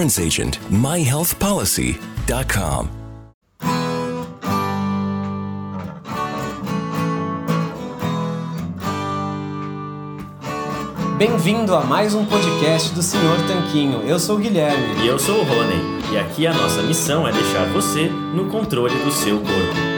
agent. myhealthpolicy.com. Bem-vindo a mais um podcast do Senhor Tanquinho. Eu sou o Guilherme. E eu sou o Rony. E aqui a nossa missão é deixar você no controle do seu corpo.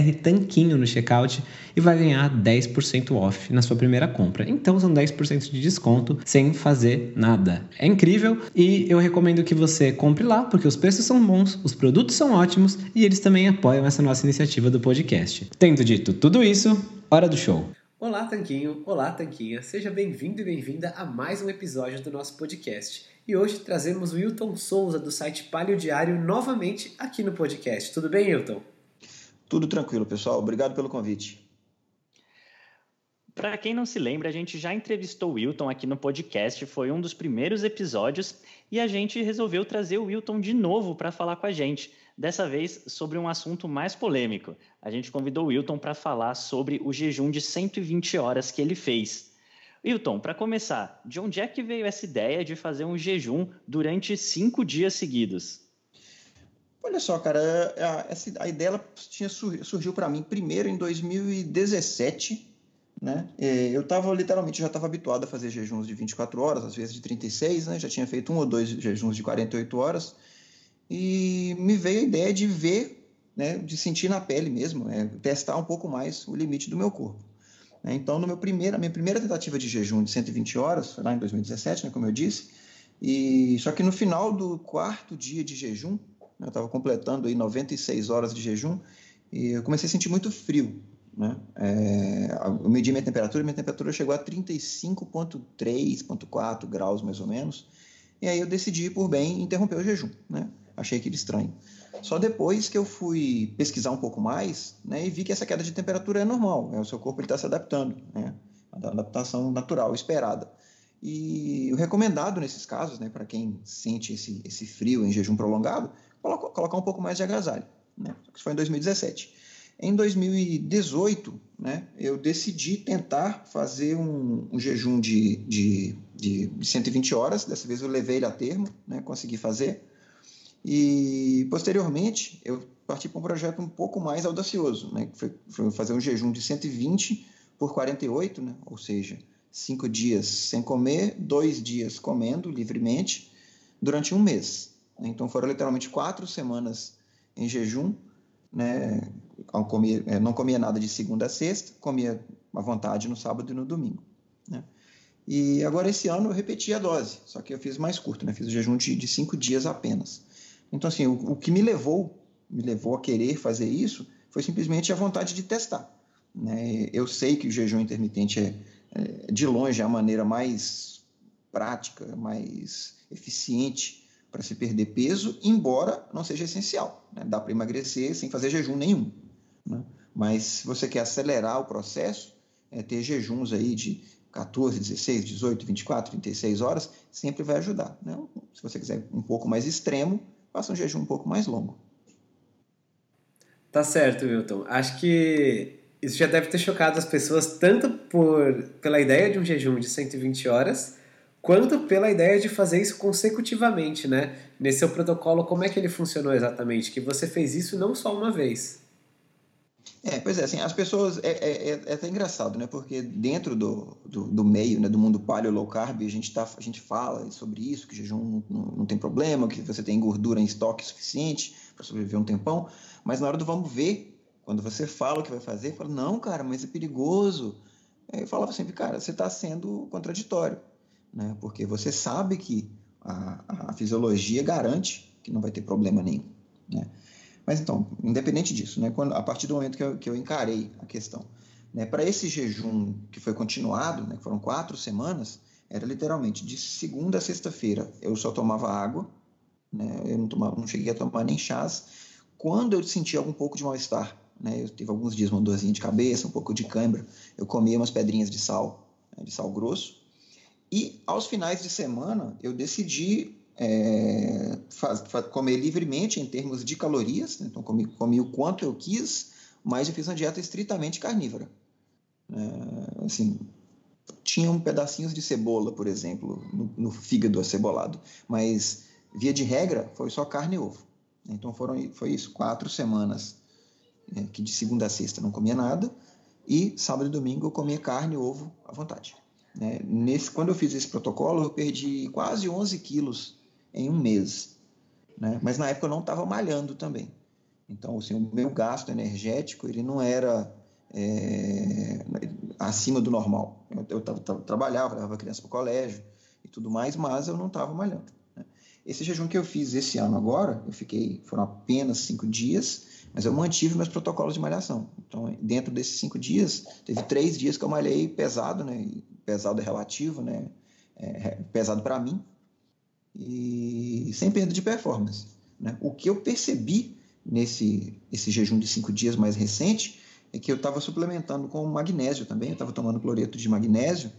BR Tanquinho no checkout e vai ganhar 10% off na sua primeira compra. Então são 10% de desconto sem fazer nada. É incrível e eu recomendo que você compre lá porque os preços são bons, os produtos são ótimos e eles também apoiam essa nossa iniciativa do podcast. Tendo dito tudo isso, hora do show. Olá, Tanquinho! Olá, Tanquinha! Seja bem-vindo e bem-vinda a mais um episódio do nosso podcast. E hoje trazemos o Wilton Souza do site Palio Diário novamente aqui no podcast. Tudo bem, Wilton? Tudo tranquilo, pessoal. Obrigado pelo convite. Para quem não se lembra, a gente já entrevistou o Wilton aqui no podcast, foi um dos primeiros episódios e a gente resolveu trazer o Wilton de novo para falar com a gente, dessa vez sobre um assunto mais polêmico. A gente convidou o Wilton para falar sobre o jejum de 120 horas que ele fez. Wilton, para começar, de onde é que veio essa ideia de fazer um jejum durante cinco dias seguidos? Olha só, cara, é, a, essa, a ideia ela tinha, surgiu para mim primeiro em 2017, né? É, eu estava literalmente já estava habituado a fazer jejuns de 24 horas, às vezes de 36, né? Já tinha feito um ou dois jejuns de 48 horas e me veio a ideia de ver, né? De sentir na pele mesmo, né? testar um pouco mais o limite do meu corpo. Né? Então, no meu primeiro, a minha primeira tentativa de jejum de 120 horas foi lá em 2017, né? Como eu disse. E só que no final do quarto dia de jejum eu estava completando aí 96 horas de jejum e eu comecei a sentir muito frio. Né? É, eu medi minha temperatura, minha temperatura chegou a 35,3, graus mais ou menos. E aí eu decidi, por bem, interromper o jejum. Né? Achei aquilo estranho. Só depois que eu fui pesquisar um pouco mais né, e vi que essa queda de temperatura é normal, né? o seu corpo está se adaptando, né? a adaptação natural, esperada. E o recomendado nesses casos, né, para quem sente esse, esse frio em jejum prolongado, colocar um pouco mais de agasalho. Né? Isso foi em 2017. Em 2018, né, eu decidi tentar fazer um, um jejum de, de, de, 120 horas. Dessa vez eu levei ele a termo, né, consegui fazer. E posteriormente eu parti para um projeto um pouco mais audacioso, né, que foi, foi fazer um jejum de 120 por 48, né, ou seja, cinco dias sem comer, dois dias comendo livremente durante um mês. Então foram literalmente quatro semanas em jejum, né? Comia, é, não comia nada de segunda a sexta, comia à vontade no sábado e no domingo. Né? E agora esse ano eu repeti a dose, só que eu fiz mais curto, né? Fiz o jejum de, de cinco dias apenas. Então assim, o, o que me levou me levou a querer fazer isso foi simplesmente a vontade de testar. Né? Eu sei que o jejum intermitente é, é, de longe, a maneira mais prática, mais eficiente para se perder peso, embora não seja essencial. Né? Dá para emagrecer sem fazer jejum nenhum. Né? Mas se você quer acelerar o processo, é, ter jejuns aí de 14, 16, 18, 24, 36 horas, sempre vai ajudar. Né? Se você quiser um pouco mais extremo, faça um jejum um pouco mais longo. Tá certo, Wilton. Acho que isso já deve ter chocado as pessoas tanto por pela ideia de um jejum de 120 horas, quanto pela ideia de fazer isso consecutivamente, né? Nesse seu protocolo, como é que ele funcionou exatamente? Que você fez isso não só uma vez. É, pois é, assim, as pessoas, é, é, é, é até engraçado, né, porque dentro do, do, do, meio, né, do mundo paleo low carb, a gente, tá, a gente fala sobre isso, que jejum não, não tem problema, que você tem gordura em estoque suficiente para sobreviver um tempão, mas na hora do vamos ver, quando você fala o que vai fazer, fala, não, cara, mas é perigoso. Eu falava sempre, cara, você está sendo contraditório, né, porque você sabe que a, a fisiologia garante que não vai ter problema nenhum, né, mas então, independente disso, né, quando, a partir do momento que eu, que eu encarei a questão, né, para esse jejum que foi continuado, né, que foram quatro semanas, era literalmente de segunda a sexta-feira eu só tomava água, né, eu não, tomava, não cheguei a tomar nem chás. Quando eu sentia algum pouco de mal-estar, né, eu tive alguns dias uma dorzinha de cabeça, um pouco de cãibra, eu comia umas pedrinhas de sal, né, de sal grosso. E aos finais de semana eu decidi é, faz, faz, comer livremente em termos de calorias, né? então comi, comi, o quanto eu quis, mas eu fiz uma dieta estritamente carnívora. É, assim, tinham pedacinhos de cebola, por exemplo, no, no, fígado acebolado, mas via de regra foi só carne e ovo. Então foram foi isso, quatro semanas é, que de segunda a sexta não comia nada e sábado e domingo eu comia carne e ovo à vontade. Né? Nesse, quando eu fiz esse protocolo, eu perdi quase 11 quilos em um mês. Né? Mas na época eu não estava malhando também. Então, assim, o meu gasto energético ele não era é, acima do normal. Eu, eu tava, tava, trabalhava, levava criança para o colégio e tudo mais, mas eu não estava malhando. Né? Esse jejum que eu fiz esse ano agora, eu fiquei, foram apenas cinco dias, mas eu mantive meus protocolos de malhação. Então, dentro desses cinco dias, teve três dias que eu malhei pesado, né? Pesado é relativo, né? É, pesado para mim, e sem perda de performance. Né? O que eu percebi nesse esse jejum de cinco dias mais recente é que eu estava suplementando com magnésio também, eu estava tomando cloreto de magnésio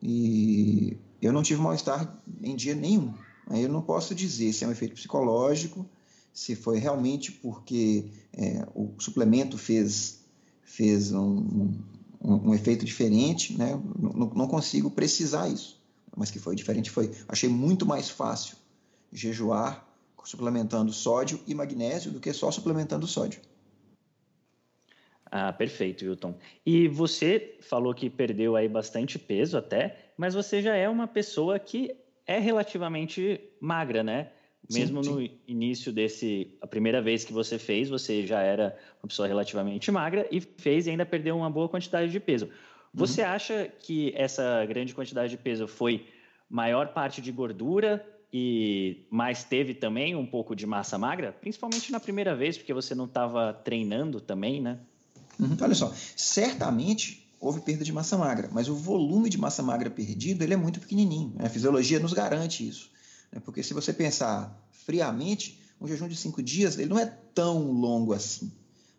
e eu não tive mal-estar em dia nenhum. Aí eu não posso dizer se é um efeito psicológico, se foi realmente porque é, o suplemento fez, fez um, um, um efeito diferente, né? não, não consigo precisar isso mas que foi diferente foi, achei muito mais fácil jejuar suplementando sódio e magnésio do que só suplementando sódio. Ah, perfeito, Wilton. E você falou que perdeu aí bastante peso até, mas você já é uma pessoa que é relativamente magra, né? Mesmo sim, sim. no início desse, a primeira vez que você fez, você já era uma pessoa relativamente magra e fez e ainda perdeu uma boa quantidade de peso. Você uhum. acha que essa grande quantidade de peso foi maior parte de gordura e mais teve também um pouco de massa magra, principalmente na primeira vez, porque você não estava treinando também, né? Uhum. Olha só, certamente houve perda de massa magra, mas o volume de massa magra perdido ele é muito pequenininho. Né? A fisiologia nos garante isso, né? porque se você pensar friamente, um jejum de cinco dias ele não é tão longo assim.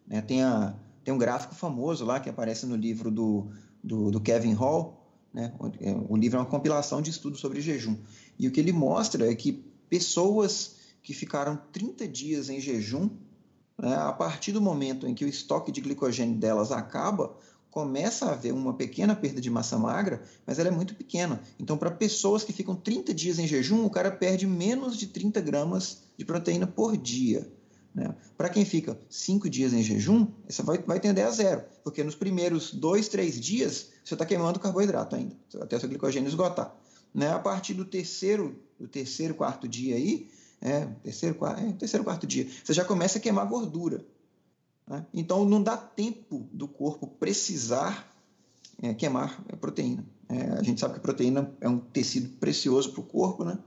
Né? Tem, a, tem um gráfico famoso lá que aparece no livro do do, do Kevin Hall. Né? É, o livro é uma compilação de estudos sobre jejum. E o que ele mostra é que pessoas que ficaram 30 dias em jejum, né, a partir do momento em que o estoque de glicogênio delas acaba, começa a haver uma pequena perda de massa magra, mas ela é muito pequena. Então, para pessoas que ficam 30 dias em jejum, o cara perde menos de 30 gramas de proteína por dia. Né? Para quem fica cinco dias em jejum, isso vai, vai tender a zero, porque nos primeiros dois, três dias você está queimando carboidrato ainda, até seu glicogênio esgotar. Né? A partir do terceiro, do terceiro, quarto dia aí, é, terceiro, quarto, é, terceiro, quarto dia, você já começa a queimar gordura. Né? Então não dá tempo do corpo precisar é, queimar proteína. É, a gente sabe que a proteína é um tecido precioso para o corpo, né?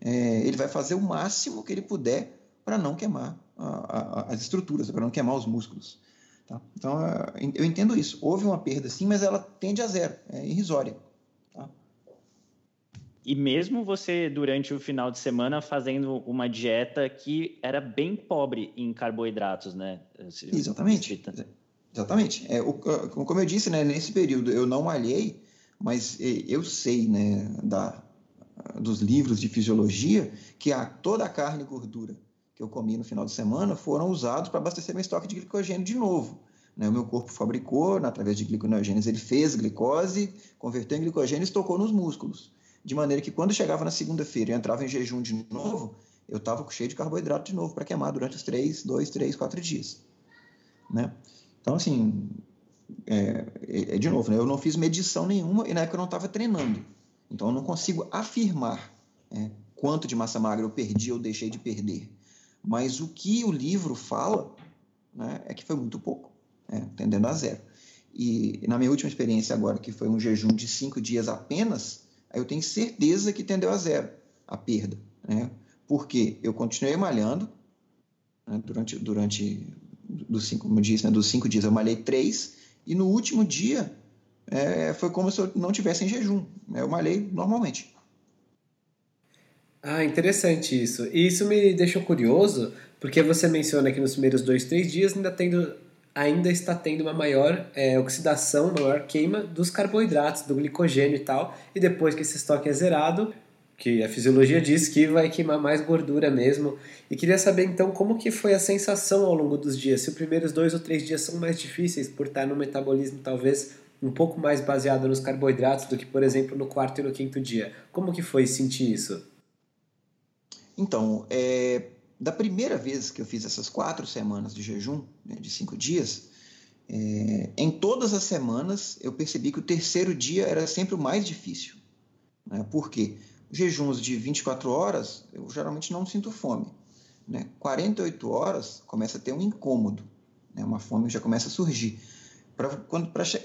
É, ele vai fazer o máximo que ele puder para não queimar a, a, as estruturas, para não queimar os músculos. Tá? Então, é, eu entendo isso. Houve uma perda sim, mas ela tende a zero, é irrisória. E mesmo você, durante o final de semana, fazendo uma dieta que era bem pobre em carboidratos, né? Exatamente. Exatamente. É, o, como eu disse, né, nesse período eu não malhei, mas eu sei né, da, dos livros de fisiologia que a, toda a carne e gordura que eu comi no final de semana foram usados para abastecer meu estoque de glicogênio de novo. Né? O meu corpo fabricou, né, através de glicogênese, ele fez glicose, converteu em glicogênio e estocou nos músculos. De maneira que quando chegava na segunda-feira e entrava em jejum de novo, eu estava cheio de carboidrato de novo para queimar durante os três, dois, três, quatro dias. Né? Então, assim, é, é, é de novo, né? eu não fiz medição nenhuma e na época eu não estava treinando. Então, eu não consigo afirmar é, quanto de massa magra eu perdi ou deixei de perder. Mas o que o livro fala né, é que foi muito pouco, né, tendendo a zero. E na minha última experiência agora, que foi um jejum de cinco dias apenas, eu tenho certeza que tendeu a zero a perda. Né? Porque eu continuei malhando né, durante, durante dos cinco, como disse, né, dos cinco dias eu malhei três, e no último dia é, foi como se eu não tivesse em jejum. Eu malhei normalmente. Ah, interessante isso. E isso me deixou curioso, porque você menciona que nos primeiros dois, três dias ainda, tendo, ainda está tendo uma maior é, oxidação, maior queima dos carboidratos, do glicogênio e tal, e depois que esse estoque é zerado, que a fisiologia diz que vai queimar mais gordura mesmo. E queria saber então como que foi a sensação ao longo dos dias, se os primeiros dois ou três dias são mais difíceis por estar no metabolismo talvez um pouco mais baseado nos carboidratos do que, por exemplo, no quarto e no quinto dia. Como que foi sentir isso? Então, é, da primeira vez que eu fiz essas quatro semanas de jejum, né, de cinco dias, é, em todas as semanas eu percebi que o terceiro dia era sempre o mais difícil. Né? Por quê? Jejuns de 24 horas, eu geralmente não sinto fome. Né? 48 horas começa a ter um incômodo, né? uma fome já começa a surgir. Para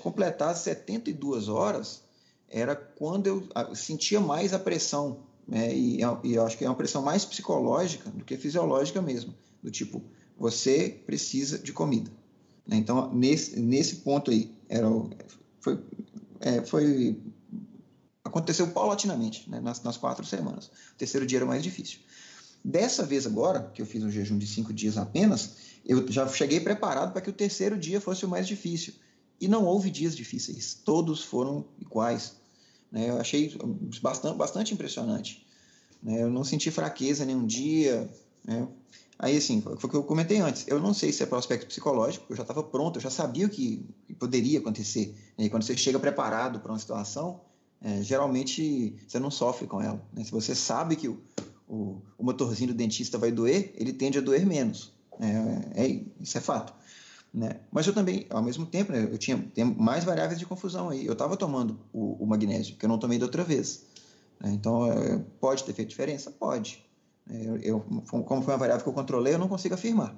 completar 72 horas, era quando eu sentia mais a pressão né? e, é, e eu acho que é uma pressão mais psicológica do que fisiológica mesmo, do tipo, você precisa de comida. Né? Então, nesse, nesse ponto aí, era, foi, é, foi aconteceu paulatinamente, né? nas, nas quatro semanas. O terceiro dia era mais difícil. Dessa vez agora, que eu fiz um jejum de cinco dias apenas, eu já cheguei preparado para que o terceiro dia fosse o mais difícil. E não houve dias difíceis, todos foram iguais. Né? Eu achei bastante, bastante impressionante. Né? Eu não senti fraqueza nenhum dia. Né? Aí, assim, foi o que eu comentei antes. Eu não sei se é para o aspecto psicológico, eu já estava pronto, eu já sabia o que, poderia acontecer. Né? E quando você chega preparado para uma situação, é, geralmente você não sofre com ela. Né? Se você sabe que o, o, o, motorzinho do dentista vai doer, ele tende a doer menos. É, é isso é fato. Né? Mas eu também, ao mesmo tempo, né, eu tinha mais variáveis de confusão aí. Eu estava tomando o, o, magnésio, que eu não tomei da outra vez. Né? Então, é, pode ter feito diferença? Pode. É, eu, eu, como foi uma variável que eu controlei, eu não consigo afirmar.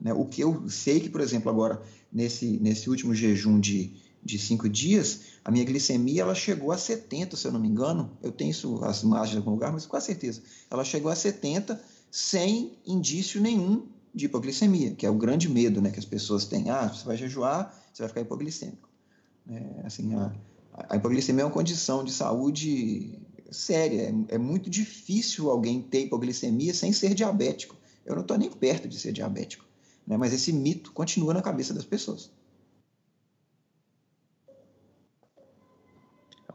Né? O que eu sei que, por exemplo, agora, nesse, nesse último jejum de, de cinco dias, a minha glicemia ela chegou a 70, se eu não me engano. Eu tenho isso, as imagens em algum lugar, mas com certeza. Ela chegou a 70 sem indício nenhum de hipoglicemia, que é o grande medo né, que as pessoas têm. Ah, você vai jejuar, você vai ficar hipoglicêmico. É, assim, a, a, hipoglicemia é uma condição de saúde séria. É, é muito difícil alguém ter hipoglicemia sem ser diabético. Eu não estou nem perto de ser diabético. Né, mas esse mito continua na cabeça das pessoas.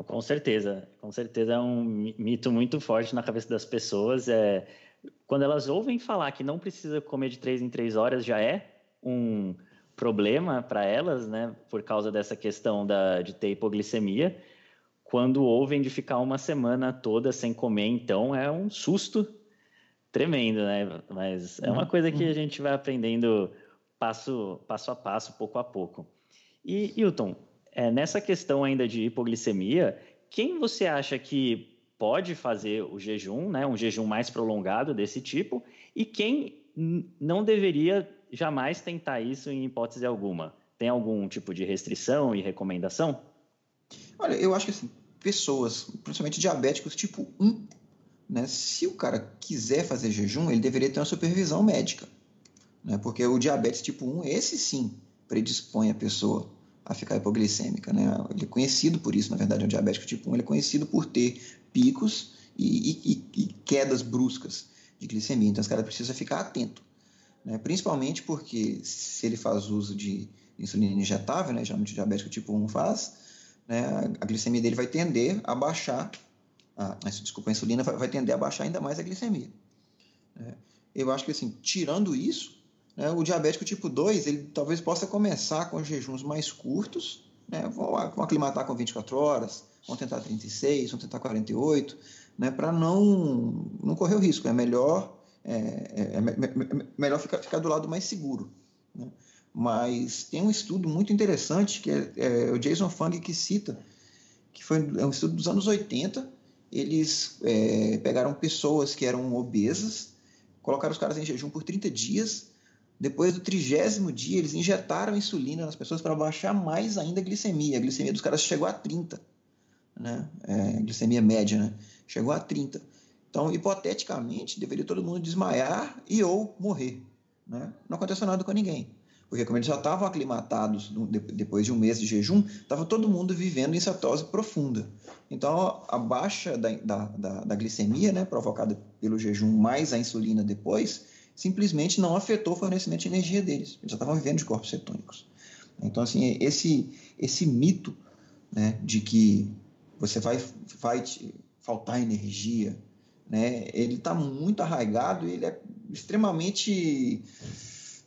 Com certeza, com certeza é um mito muito forte na cabeça das pessoas. É, quando elas ouvem falar que não precisa comer de três em três horas, já é um problema para elas, né? Por causa dessa questão da, de ter hipoglicemia. Quando ouvem de ficar uma semana toda sem comer, então é um susto tremendo, né? Mas é uma coisa que a gente vai aprendendo passo, passo a passo, pouco a pouco. E, Hilton, é, nessa questão ainda de hipoglicemia, quem você acha que pode fazer o jejum, né, um jejum mais prolongado desse tipo, e quem não deveria jamais tentar isso em hipótese alguma? Tem algum tipo de restrição e recomendação? Olha, eu acho que assim, pessoas, principalmente diabéticos tipo 1, né, se o cara quiser fazer jejum, ele deveria ter uma supervisão médica. né? porque o diabetes tipo 1, esse sim, predispõe a pessoa a ficar hipoglicêmica. Né? Ele é conhecido por isso, na verdade, o diabético tipo 1 ele é conhecido por ter picos e, e, e quedas bruscas de glicemia. Então, esse cara precisa ficar atento. Né? Principalmente porque se ele faz uso de insulina injetável, né? geralmente o diabético tipo 1 faz, né? a glicemia dele vai tender a baixar, a, desculpa, a insulina vai, vai tender a baixar ainda mais a glicemia. Né? Eu acho que, assim, tirando isso, né, o diabético tipo 2, ele talvez possa começar com jejuns mais curtos, né, vão, vão aclimatar com 24 horas, vão tentar 36, vão tentar 48, né, para não, não correr o risco. É melhor, é, é, é, melhor ficar, ficar do lado mais seguro. Né? Mas tem um estudo muito interessante que é, é o Jason Fung que cita, que foi é um estudo dos anos 80. Eles é, pegaram pessoas que eram obesas, colocaram os caras em jejum por 30 dias. Depois do trigésimo dia, eles injetaram insulina nas pessoas para baixar mais ainda a glicemia. A glicemia dos caras chegou a 30, né? É, glicemia média, né? Chegou a 30. Então, hipoteticamente, deveria todo mundo desmaiar e ou morrer. Né? Não aconteceu nada com ninguém. Porque como eles já estavam aclimatados depois de um mês de jejum, estava todo mundo vivendo em cetose profunda. Então, a baixa da, da, da, da glicemia, né, provocada pelo jejum mais a insulina depois, simplesmente não afetou o fornecimento de energia deles. Eles já estavam vivendo de corpos cetônicos. Então, assim, esse, esse mito né, de que você vai, vai faltar energia, né, ele está muito arraigado e ele é extremamente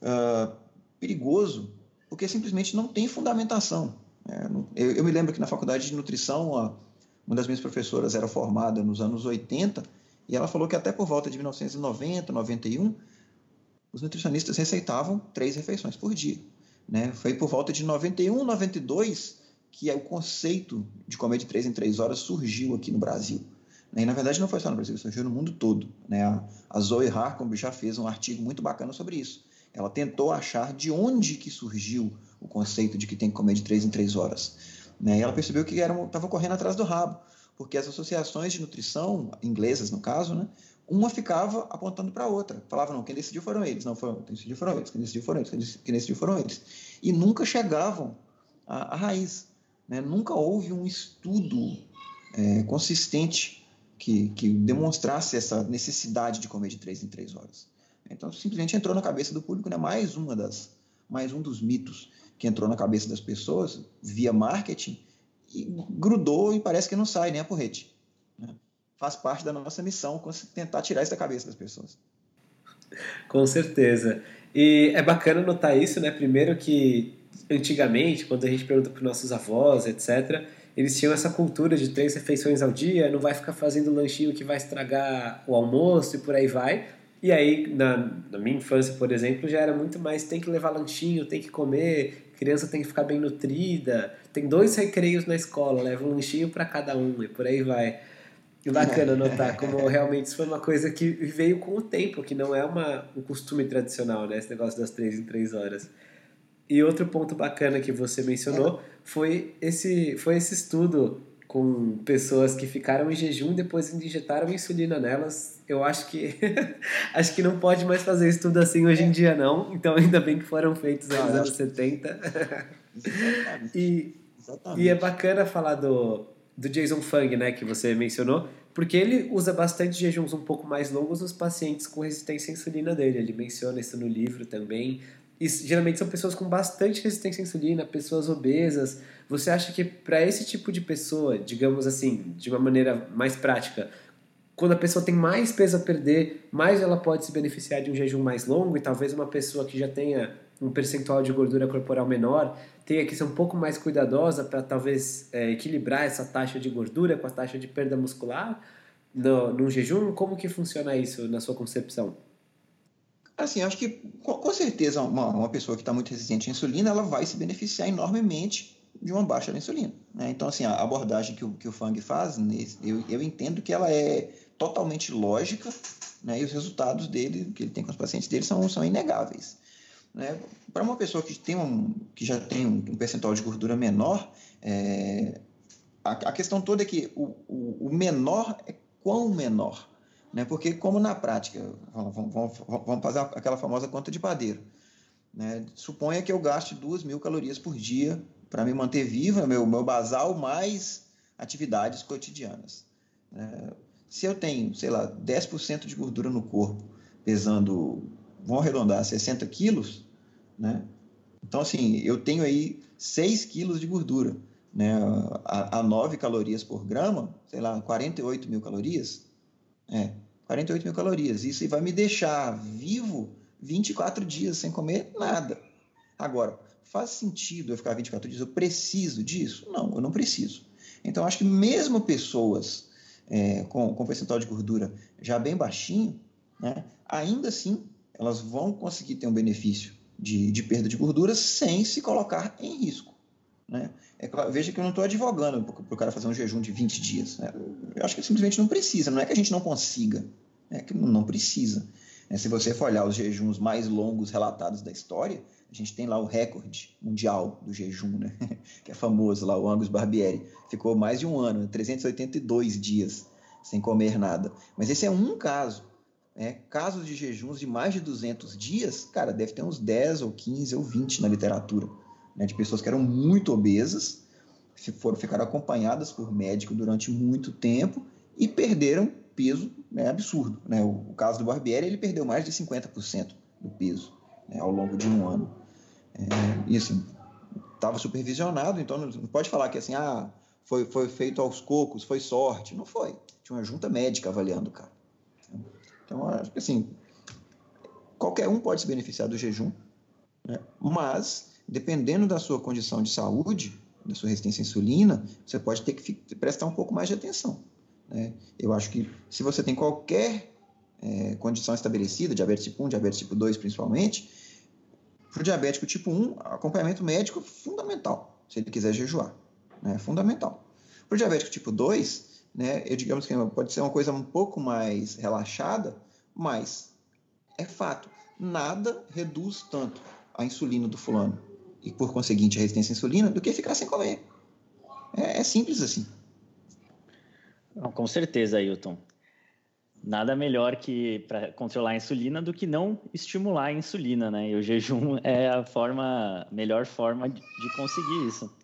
uh, perigoso, porque simplesmente não tem fundamentação. É, eu, eu, me lembro que na faculdade de nutrição, uma das minhas professoras era formada nos anos 80, e ela falou que até por volta de 1990, 91, os nutricionistas receitavam três refeições por dia. Né? Foi por volta de 91, 92 que o conceito de comer de três em três horas surgiu aqui no Brasil. Né? E na verdade não foi só no Brasil, surgiu no mundo todo. Né? A Zoe Harcombe já fez um artigo muito bacana sobre isso. Ela tentou achar de onde que surgiu o conceito de que tem que comer de três em três horas. Né? E ela percebeu que estava correndo atrás do rabo, porque as associações de nutrição, inglesas no caso, né, uma ficava apontando para a outra. Falava, não, quem decidiu foram eles, não, foram, quem decidiu foram eles, quem decidiu foram eles, quem decidiu foram eles. E nunca chegavam à, à raiz. Né? Nunca houve um estudo é, consistente que, que demonstrasse essa necessidade de comer de três em três horas. Então simplesmente entrou na cabeça do público, né? Mais uma das, mais um dos mitos que entrou na cabeça das pessoas via marketing e grudou e parece que não sai nem a porrete. Né? Faz parte da nossa missão tentar tirar isso da cabeça das pessoas. Com certeza. E é bacana notar isso, né? Primeiro que antigamente, quando a gente pergunta para nossos avós, etc., eles tinham essa cultura de três refeições ao dia, não vai ficar fazendo lanchinho que vai estragar o almoço e por aí vai. E aí, na, na, minha infância, por exemplo, já era muito mais tem que levar lanchinho, tem que comer, criança tem que ficar bem nutrida, tem dois recreios na escola, leva um lanchinho para cada um e por aí vai. E bacana notar como realmente isso foi uma coisa que veio com o tempo, que não é uma, um costume tradicional, né? Esse negócio das três em três horas. E outro ponto bacana que você mencionou foi esse, foi esse estudo com pessoas que ficaram em jejum depois injetaram insulina nelas. Eu acho que acho que não pode mais fazer isso tudo assim hoje em dia não. Então ainda bem que foram feitos nos anos 70. e, e é bacana falar do, do Jason Fung, né, que você mencionou, porque ele usa bastante jejuns um pouco mais longos nos pacientes com resistência à insulina dele. Ele menciona isso no livro também. E geralmente são pessoas com bastante resistência à insulina, pessoas obesas. Você acha que para esse tipo de pessoa, digamos assim, de uma maneira mais prática, quando a pessoa tem mais peso a perder, mais ela pode se beneficiar de um jejum mais longo e talvez uma pessoa que já tenha um percentual de gordura corporal menor tenha que ser um pouco mais cuidadosa para talvez é, equilibrar essa taxa de gordura com a taxa de perda muscular no, no jejum? Como que funciona isso na sua concepção? Assim, acho que com certeza uma, uma pessoa que está muito resistente à insulina, ela vai se beneficiar enormemente de uma baixa da insulina. Né? Então, assim, a abordagem que o, que o Fang faz, eu, eu entendo que ela é totalmente lógica né? e os resultados dele, que ele tem com os pacientes dele, são, são inegáveis. Né? Para uma pessoa que, tem um, que já tem um, percentual de gordura menor, é, a, a, questão toda é que o, o, o menor é quão menor. Né? Porque, como na prática, vamos, vamos, vamos fazer aquela famosa conta de padeiro. Né? Suponha que eu gaste 2 mil calorias por dia para me manter viva, meu, meu basal, mais atividades cotidianas. Né? Se eu tenho, sei lá, 10% de gordura no corpo, pesando, vamos arredondar, 60 quilos, né? Então, assim, eu tenho aí 6 quilos de gordura, né? A, a 9 calorias por grama, sei lá, 48 mil calorias. É, 48 mil calorias. Isso vai me deixar vivo 24 dias sem comer nada. Agora, faz sentido eu ficar 24 dias? Eu preciso disso? Não, eu não preciso. Então, acho que mesmo pessoas é, com, com percentual de gordura já bem baixinho, né, ainda assim elas vão conseguir ter um benefício de, de perda de gordura sem se colocar em risco. Né? É, veja que eu não estou advogando para o cara fazer um jejum de 20 dias. Né? Eu acho que simplesmente não precisa. Não é que a gente não consiga, é que não precisa. É, se você for olhar os jejuns mais longos relatados da história, a gente tem lá o recorde mundial do jejum, né? que é famoso lá, o Angus Barbieri. Ficou mais de um ano, 382 dias sem comer nada. Mas esse é um caso. Né? Casos de jejuns de mais de 200 dias, cara, deve ter uns 10 ou 15 ou 20 na literatura. Né? De pessoas que eram muito obesas, foram ficar acompanhadas por médico durante muito tempo e perderam peso né, absurdo. Né? O, o, caso do Barbieri, ele perdeu mais de 50% do peso né, ao longo de um ano. É, e assim, estava supervisionado, então não, não, pode falar que assim, ah, foi, foi feito aos cocos, foi sorte. Não foi. Tinha uma junta médica avaliando o cara. Então, acho que assim, qualquer um pode se beneficiar do jejum, né? mas, dependendo da sua condição de saúde, da sua resistência à insulina, você pode ter que prestar um pouco mais de atenção. Né? Eu acho que se você tem qualquer é, condição estabelecida, diabetes tipo 1, diabetes tipo 2 principalmente, para o diabético tipo 1, acompanhamento médico é fundamental, se ele quiser jejuar. Né? Fundamental. Para o diabético tipo 2, né, eu digamos que pode ser uma coisa um pouco mais relaxada, mas é fato, nada reduz tanto a insulina do fulano e, por conseguinte, a resistência à insulina do que ficar sem comer. É, é simples assim. Não, com certeza, Ailton. Nada melhor que para controlar a insulina do que não estimular a insulina, né? E o jejum é a forma, melhor forma de, conseguir isso.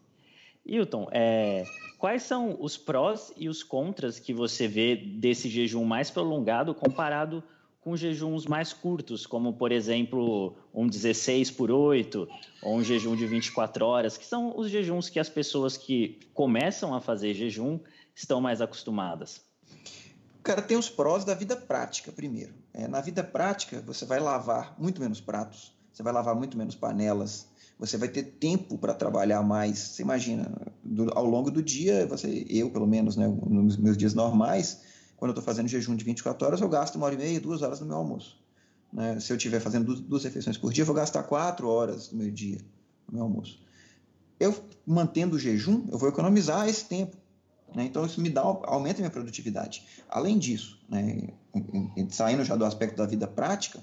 Hilton, é, quais são os prós e os contras que você vê desse jejum mais prolongado comparado com jejuns mais curtos, como por exemplo um 16 por 8 ou um jejum de 24 horas, que são os jejuns que as pessoas que começam a fazer jejum estão mais acostumadas? Cara, tem os prós da vida prática primeiro. É, na vida prática, você vai lavar muito menos pratos, você vai lavar muito menos panelas, você vai ter tempo para trabalhar mais. Você imagina, do, ao longo do dia, você, eu pelo menos, né, nos meus dias normais, quando eu estou fazendo jejum de 24 horas, eu gasto uma hora e meia, duas horas no meu almoço. Né? Se eu estiver fazendo duas, duas, refeições por dia, eu vou gastar quatro horas do meu dia no meu almoço. Eu, mantendo o jejum, eu vou economizar esse tempo. Né? Então, isso me dá, aumenta a minha produtividade. Além disso, né, saindo já do aspecto da vida prática,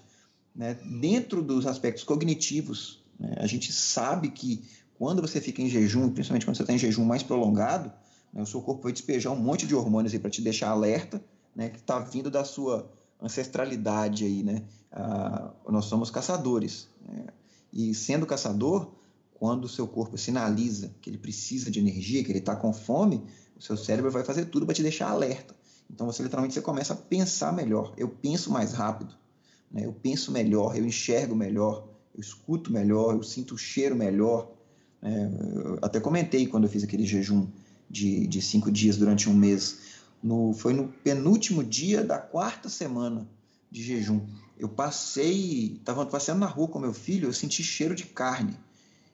né, dentro dos aspectos cognitivos né? A gente sabe que quando você fica em jejum, principalmente quando você está em jejum mais prolongado, né, o seu corpo vai despejar um monte de hormônios para te deixar alerta, né, que está vindo da sua ancestralidade aí, né? Ah, nós somos caçadores, né? e sendo caçador, quando o seu corpo sinaliza que ele precisa de energia, que ele está com fome, o seu cérebro vai fazer tudo para te deixar alerta. Então você literalmente você começa a pensar melhor. Eu penso mais rápido, né? eu penso melhor, eu enxergo melhor, eu escuto melhor, eu sinto o cheiro melhor. É, eu até comentei quando eu fiz aquele jejum de, de cinco dias durante um mês. No, foi no penúltimo dia da quarta semana de jejum. Eu passei, estava passeando na rua com meu filho, eu senti cheiro de carne.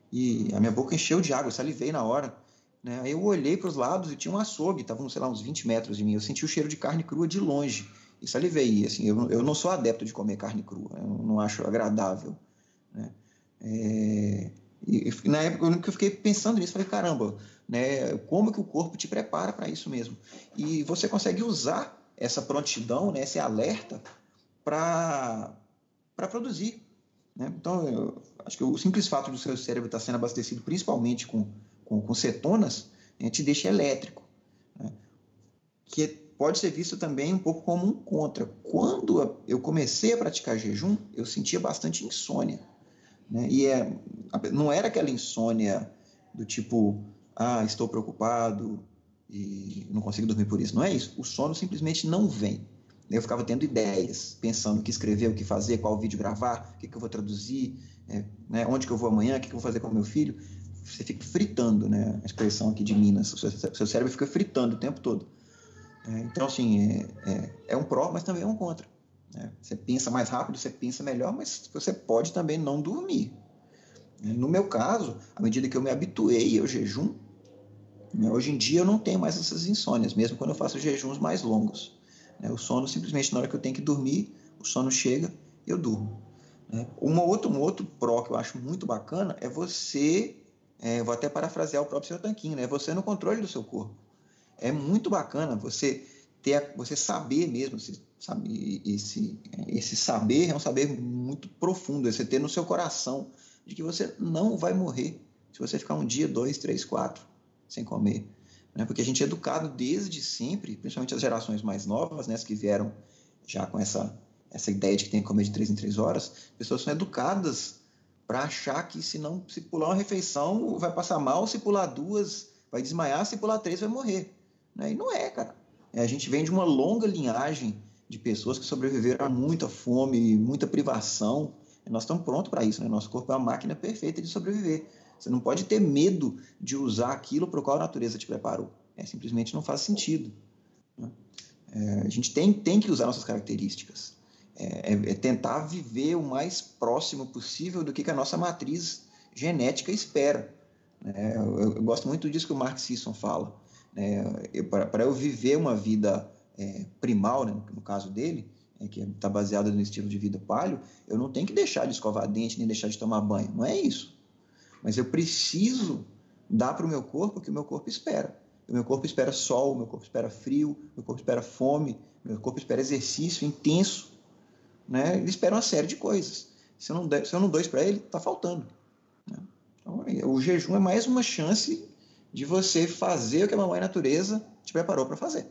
E a minha boca encheu de água, eu salivei na hora. Né? Aí eu olhei para os lados e tinha um açougue, estava, sei lá, uns 20 metros de mim. Eu senti o cheiro de carne crua de longe e salivei. E, assim, eu, eu não sou adepto de comer carne crua, eu não acho agradável. Né? É, e, na época que eu fiquei pensando nisso, falei, caramba, né, como que o corpo te prepara para isso mesmo? E você consegue usar essa prontidão, né, esse alerta, para produzir. Né? Então, eu, acho que o simples fato do seu cérebro estar sendo abastecido principalmente com, com, com cetonas, né, te deixa elétrico. Né? Que pode ser visto também um pouco como um contra. Quando eu comecei a praticar jejum, eu sentia bastante insônia. Né? E é, não era aquela insônia do tipo, ah, estou preocupado e não consigo dormir por isso. Não é isso. O sono simplesmente não vem. Eu ficava tendo ideias, pensando o que escrever, o que fazer, qual vídeo gravar, o que, que eu vou traduzir, é, né, onde que eu vou amanhã, o que, que eu vou fazer com meu filho. Você fica fritando, né? A expressão aqui de Minas. O seu, seu cérebro fica fritando o tempo todo. É, então, assim, é, é, é, um pró, mas também é um contra. Né? Você pensa mais rápido, você pensa melhor, mas você pode também não dormir. No meu caso, à medida que eu me habituei ao jejum, né, hoje em dia eu não tenho mais essas insônias, mesmo quando eu faço jejuns mais longos. Né? O sono, simplesmente, na hora que eu tenho que dormir, o sono chega e eu durmo. Né? Uma um outro pró que eu acho muito bacana é você, é, vou até parafrasear o próprio seu tanquinho, né? você no controle do seu corpo. É muito bacana você ter, você saber mesmo, sabe, esse, esse saber é um saber muito profundo, é você ter no seu coração de que você não vai morrer se você ficar um dia, dois, três, quatro sem comer. Né? Porque a gente é educado desde sempre, principalmente as gerações mais novas, né, as que vieram já com essa, essa ideia de que tem que comer de três em três horas, pessoas são educadas para achar que se não se pular uma refeição vai passar mal, se pular duas vai desmaiar, se pular três vai morrer. Né? E não é, cara. É, a gente vem de uma longa linhagem de pessoas que sobreviveram a muita fome, muita privação, nós estamos prontos para isso, né? Nosso corpo é uma máquina perfeita de sobreviver. Você não pode ter medo de usar aquilo para o qual a natureza te preparou. É, simplesmente não faz sentido. Né? É, a gente tem, tem que usar nossas características. É, é, é tentar viver o mais próximo possível do que, que a nossa matriz genética espera. Né? Eu, eu, gosto muito disso que o Mark Sisson fala. Né? Para eu viver uma vida é, primal, né? no caso dele, né, que está baseada no estilo de vida palio, eu não tenho que deixar de escovar dente nem deixar de tomar banho. Não é isso. Mas eu preciso dar para o meu corpo o que o meu corpo espera. O meu corpo espera sol, o meu corpo espera frio, o meu corpo espera fome, o meu corpo espera exercício intenso. Né? Ele espera uma série de coisas. Se eu não, der, se eu não dou isso para ele, está faltando. Né? Então, o jejum é mais uma chance de você fazer o que a mamãe natureza te preparou para fazer.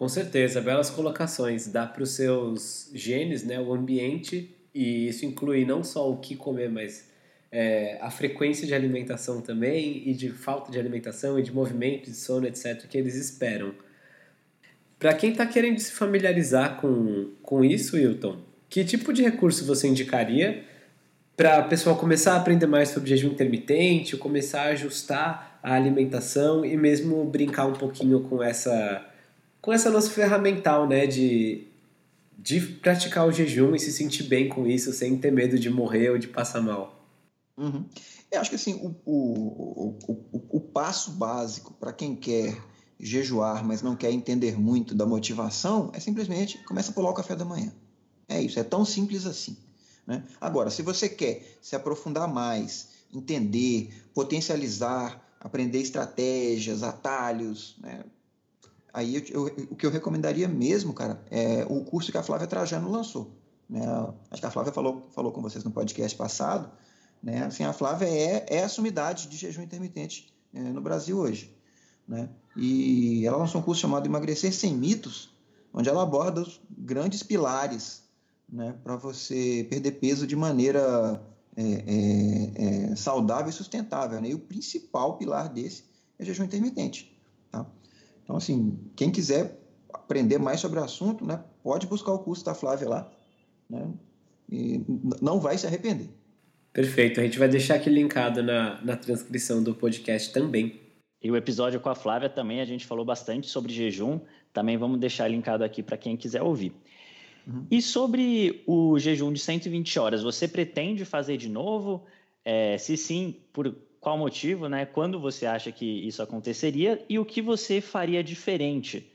Com certeza, belas colocações. Dá para os seus genes, né, o ambiente, e isso inclui não só o que comer, mas é, a frequência de alimentação também, e de falta de alimentação, e de movimento, de sono, etc., que eles esperam. Para quem está querendo se familiarizar com, com isso, Wilton, que tipo de recurso você indicaria para o pessoal começar a aprender mais sobre jejum intermitente, começar a ajustar a alimentação e mesmo brincar um pouquinho com essa com essa nossa ferramental, né, de, de praticar o jejum e se sentir bem com isso, sem ter medo de morrer ou de passar mal. Uhum. Eu acho que assim, o, o, o, o passo básico para quem quer jejuar, mas não quer entender muito da motivação, é simplesmente começa a pular o café da manhã. É isso, é tão simples assim. Né? Agora, se você quer se aprofundar mais, entender, potencializar, aprender estratégias, atalhos, né? Aí eu, eu, o que eu recomendaria mesmo, cara, é o curso que a Flávia Trajano lançou. Né? Acho que a Flávia falou, falou com vocês no podcast passado. Né? Assim, a Flávia é, é a sumidade de jejum intermitente é, no Brasil hoje. Né? E ela lançou um curso chamado Emagrecer Sem Mitos, onde ela aborda os grandes pilares né, para você perder peso de maneira é, é, é, saudável e sustentável. Né? E o principal pilar desse é jejum intermitente. Então, assim, quem quiser aprender mais sobre o assunto, né, pode buscar o curso da Flávia lá, né, e não vai se arrepender. Perfeito, a gente vai deixar aqui linkado na, na transcrição do podcast também. E o episódio com a Flávia também a gente falou bastante sobre jejum, também vamos deixar linkado aqui para quem quiser ouvir. Uhum. E sobre o jejum de 120 horas, você pretende fazer de novo? É, se sim, por qual motivo, né? Quando você acha que isso aconteceria e o que você faria diferente?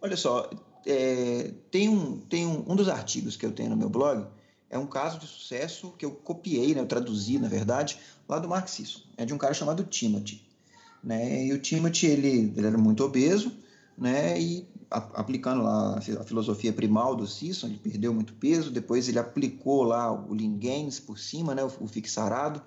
Olha só, é, tem, um, tem um, um dos artigos que eu tenho no meu blog é um caso de sucesso que eu copiei, né, eu traduzi, na verdade, lá do Mark Sisson. É de um cara chamado Timothy. Né? E o Timothy, ele, ele era muito obeso, né? E a, aplicando lá a filosofia primal do Sisson, ele perdeu muito peso, depois ele aplicou lá o Lean Gains por cima, né, o, o fixarado,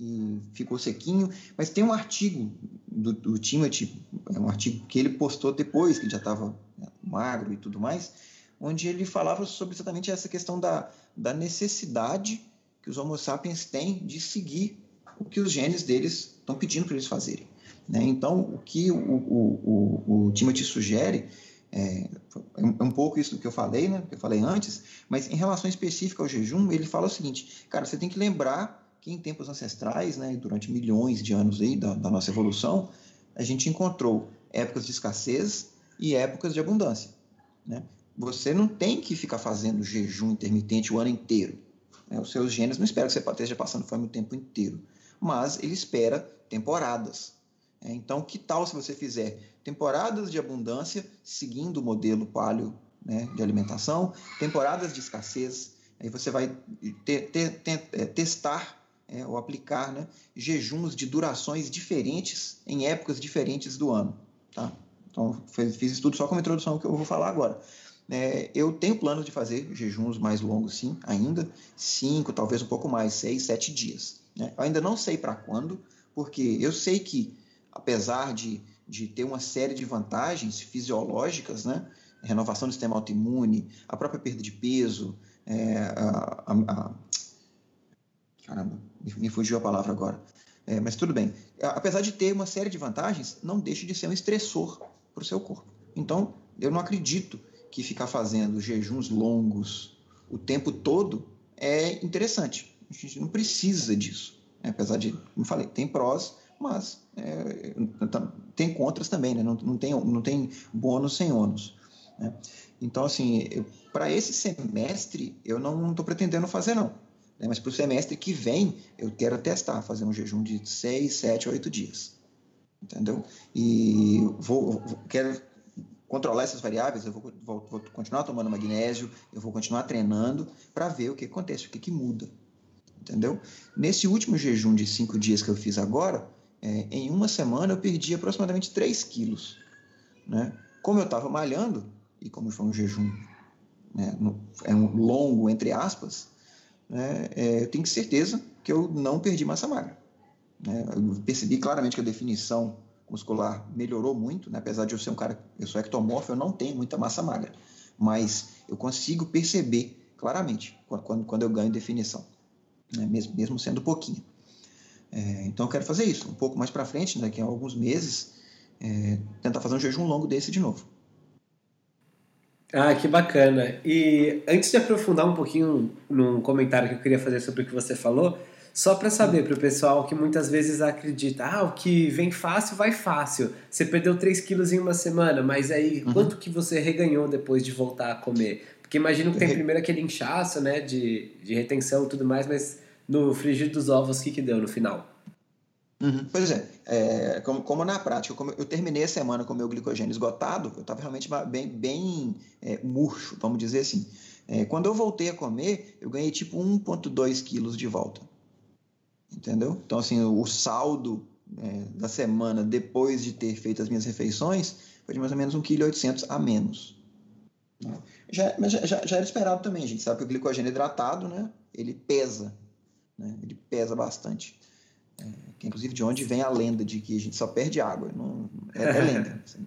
e ficou sequinho. Mas tem um artigo do, do Timothy, é um artigo que ele postou depois, que já estava né, magro e tudo mais, onde ele falava sobre exatamente essa questão da, da necessidade que os Homo sapiens têm de seguir o que os genes deles estão pedindo para eles fazerem. Né? Então, o que o, o, o, o Timothy sugere é, é, um pouco isso que eu falei, né? Que eu falei antes, mas em relação específica ao jejum, ele fala o seguinte: cara, você tem que lembrar que em tempos ancestrais, né, durante milhões de anos aí da, da nossa evolução, a gente encontrou épocas de escassez e épocas de abundância. Né? Você não tem que ficar fazendo jejum intermitente o ano inteiro. Né? Os seus genes não esperam que você esteja passando fome o tempo inteiro, mas ele espera temporadas. Né? Então, que tal se você fizer temporadas de abundância, seguindo o modelo paleo né, de alimentação, temporadas de escassez, aí você vai ter, ter, ter, é, testar é, ou aplicar né, jejuns de durações diferentes em épocas diferentes do ano. Tá? Então, fiz estudo só como introdução que eu vou falar agora. É, eu tenho planos de fazer jejuns mais longos, sim, ainda. Cinco, talvez um pouco mais, seis, sete dias. Né? Eu ainda não sei para quando, porque eu sei que, apesar de, de ter uma série de vantagens fisiológicas, né? renovação do sistema autoimune, a própria perda de peso, é, a, a, caramba, me fugiu a palavra agora. É, mas tudo bem. Apesar de ter uma série de vantagens, não deixa de ser um estressor para o seu corpo. Então, eu não acredito que ficar fazendo jejuns longos o tempo todo é interessante. A gente não precisa disso. Né? Apesar de, como falei, tem prós, mas é, tem contras também, né? não, não, tem, não tem bônus sem ônus. Né? Então, assim, para esse semestre, eu não estou pretendendo fazer, não. Né? Mas para o semestre que vem, eu quero testar, fazer um jejum de 6, 7, 8 dias. Entendeu? E vou, vou quero controlar essas variáveis, eu vou, vou, vou, continuar tomando magnésio, eu vou continuar treinando para ver o que acontece, o que, que muda. Entendeu? Nesse último jejum de 5 dias que eu fiz agora, é, em uma semana eu perdi aproximadamente 3 quilos. Né? Como eu estava malhando, e como foi um jejum né, no, é um longo, entre aspas, né, é, eu tenho certeza que eu não perdi massa magra. Né? Eu percebi claramente que a definição muscular melhorou muito, né? apesar de eu ser um cara, eu sou ectomorfo, eu não tenho muita massa magra, mas eu consigo perceber claramente quando, quando eu ganho definição, né? mesmo, mesmo sendo pouquinho. É, então eu quero fazer isso, um pouco mais para frente, daqui a alguns meses, é, tentar fazer um jejum longo desse de novo. Ah, que bacana. E antes de aprofundar um pouquinho num comentário que eu queria fazer sobre o que você falou, só para saber para o pessoal que muitas vezes acredita, ah, o que vem fácil vai fácil. Você perdeu 3 quilos em uma semana, mas aí uhum. quanto que você reganhou depois de voltar a comer? Porque imagino que tem primeiro aquele inchaço, né, de, de retenção e tudo mais, mas no frigir dos ovos, o que que deu no final? Uhum. Pois é, é como, como, na prática, como eu terminei a semana com meu glicogênio esgotado, eu estava realmente bem, bem é, murcho, vamos dizer assim. É, quando eu voltei a comer, eu ganhei tipo 1,2 quilos de volta. Entendeu? Então, assim, o saldo é, da semana depois de ter feito as minhas refeições foi de mais ou menos 1,8 kg a menos. Né? Já, mas já, já, já, era esperado também, a gente sabe que o glicogênio hidratado, né, ele pesa, né, ele pesa bastante. É, inclusive de onde vem a lenda de que a gente só perde água. Não, é, é lenda. Assim.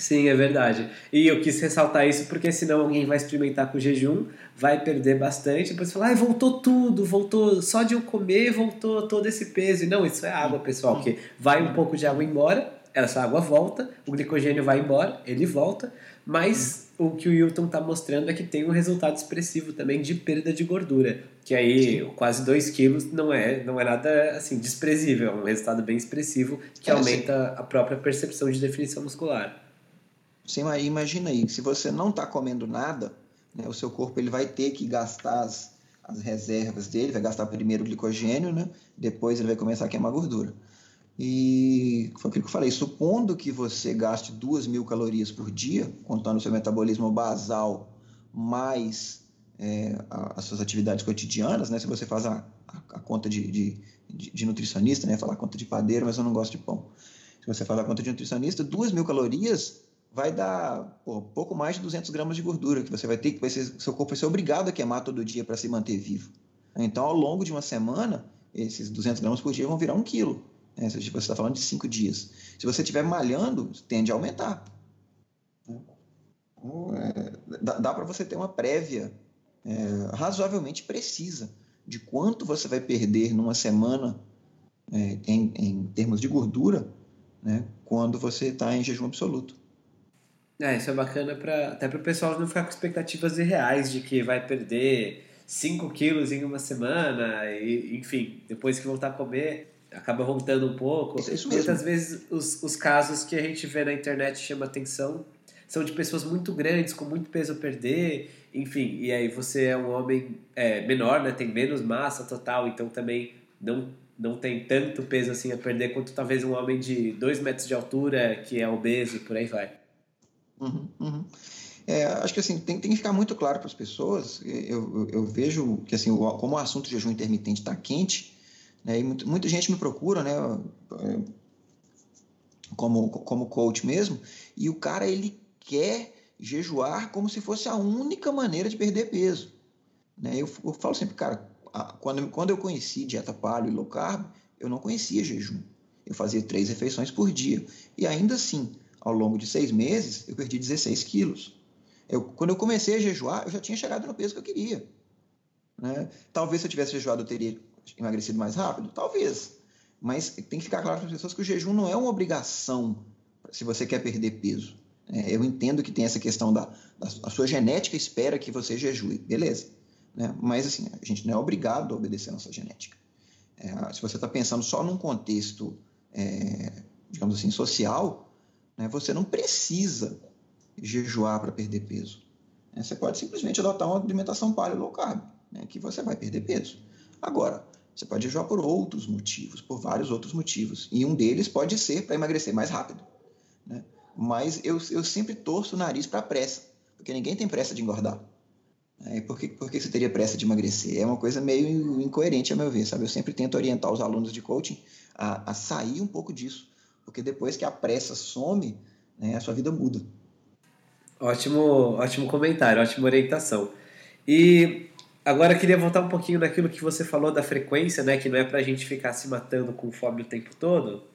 Sim, é verdade. E eu quis ressaltar isso porque senão alguém vai experimentar com jejum, vai perder bastante, depois falar, ah, voltou tudo, voltou só de eu comer, voltou todo esse peso. E não, isso é água, pessoal, que vai um pouco de água embora, essa água volta, o glicogênio vai embora, ele volta, mas o que o Hilton está mostrando é que tem um resultado expressivo também de perda de gordura, que aí Sim. quase 2 quilos não é, não é nada assim desprezível, é um resultado bem expressivo que é, aumenta a própria percepção de definição muscular. Você imagina aí, se você não está comendo nada, né, o seu corpo ele vai ter que gastar as, as reservas dele, vai gastar primeiro o glicogênio, né, depois ele vai começar a queimar gordura. E foi aquilo que eu falei, supondo que você gaste 2 mil calorias por dia, contando o seu metabolismo basal mais é, as suas atividades cotidianas, né? Se você faz a, a, a conta de, de, de, nutricionista, né? Falar conta de padeiro, mas eu não gosto de pão. Se você faz a conta de nutricionista, 2 mil calorias vai dar pô, pouco mais de 200 gramas de gordura que você vai ter que vai ser, seu corpo vai ser obrigado a queimar todo dia para se manter vivo. Então, ao longo de uma semana, esses 200 gramas por dia vão virar um quilo. Né? Você está falando de cinco dias. Se você estiver malhando, tende a aumentar. Então, é, dá, dá para você ter uma prévia é, razoavelmente precisa de quanto você vai perder numa semana é, em, em, termos de gordura, né, quando você está em jejum absoluto. É, isso é bacana pra, até para o pessoal não ficar com expectativas irreais de que vai perder 5 quilos em uma semana, e, enfim, depois que voltar a comer, acaba voltando um pouco. Isso, isso. Muitas vezes os, os casos que a gente vê na internet chama atenção são de pessoas muito grandes, com muito peso a perder, enfim, e aí você é um homem é, menor, né, tem menos massa total, então também não, não tem tanto peso assim a perder quanto talvez um homem de 2 metros de altura, que é obeso e por aí vai. Uhum, uhum. É, acho que assim, tem, tem que ficar muito claro para as pessoas, eu, eu, eu, vejo que assim, como o assunto de jejum intermitente está quente, né, e muita, muita gente me procura, né, como, como coach mesmo, e o cara ele quer jejuar como se fosse a única maneira de perder peso. Né? Eu, eu falo sempre, cara, quando, quando eu conheci dieta paleo e low carb, eu não conhecia jejum. Eu fazia três refeições por dia. E ainda assim, ao longo de seis meses, eu perdi 16 quilos. Eu, quando eu comecei a jejuar, eu já tinha chegado no peso que eu queria. Né? Talvez se eu tivesse jejuado, eu teria emagrecido mais rápido? Talvez. Mas tem que ficar claro para as pessoas que o jejum não é uma obrigação se você quer perder peso. É, eu entendo que tem essa questão da, da sua genética espera que você jejue, beleza. Né? Mas assim, a gente não é obrigado a obedecer a nossa genética. É, se você está pensando só num contexto, é, digamos assim, social, né, você não precisa jejuar para perder peso. É, você pode simplesmente adotar uma alimentação paleo low carb, né, que você vai perder peso. Agora, você pode jejuar por outros motivos, por vários outros motivos. E um deles pode ser para emagrecer mais rápido. Né? Mas eu, eu sempre torço o nariz para pressa, porque ninguém tem pressa de engordar. É, por, que, por que você teria pressa de emagrecer? É uma coisa meio incoerente, a meu ver, sabe? Eu sempre tento orientar os alunos de coaching a, a sair um pouco disso, porque depois que a pressa some, né, a sua vida muda. Ótimo, ótimo comentário, ótima orientação. E agora queria voltar um pouquinho naquilo que você falou da frequência, né? Que não é para a gente ficar se matando com fome o tempo todo